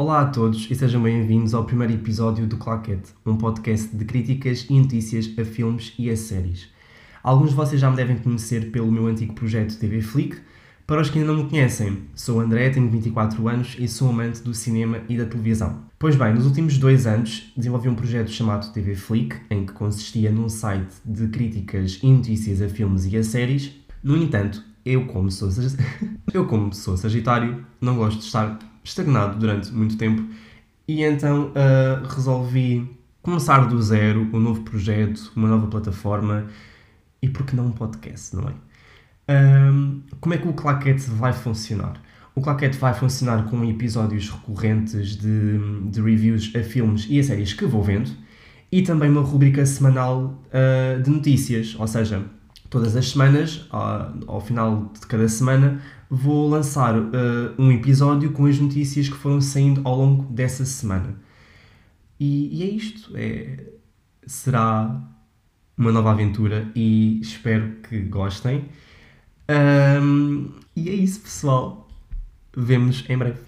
Olá a todos e sejam bem-vindos ao primeiro episódio do Claquete, um podcast de críticas e notícias a filmes e a séries. Alguns de vocês já me devem conhecer pelo meu antigo projeto TV Flick. Para os que ainda não me conhecem, sou André, tenho 24 anos e sou amante do cinema e da televisão. Pois bem, nos últimos dois anos desenvolvi um projeto chamado TV Flick, em que consistia num site de críticas e notícias a filmes e a séries. No entanto, eu como sou, eu como sou Sagitário, não gosto de estar estagnado durante muito tempo e então uh, resolvi começar do zero um novo projeto, uma nova plataforma e por que não um podcast, não é? Um, como é que o Claquete vai funcionar? O Claquete vai funcionar com episódios recorrentes de, de reviews a filmes e a séries que vou vendo e também uma rubrica semanal uh, de notícias, ou seja, todas as semanas, ao, final de cada semana, vou lançar uh, um episódio com as notícias que foram saindo ao longo dessa semana. E, e é isto. É, será uma nova aventura e espero que gostem. Um, e é isso, pessoal. Vemo-nos em breve.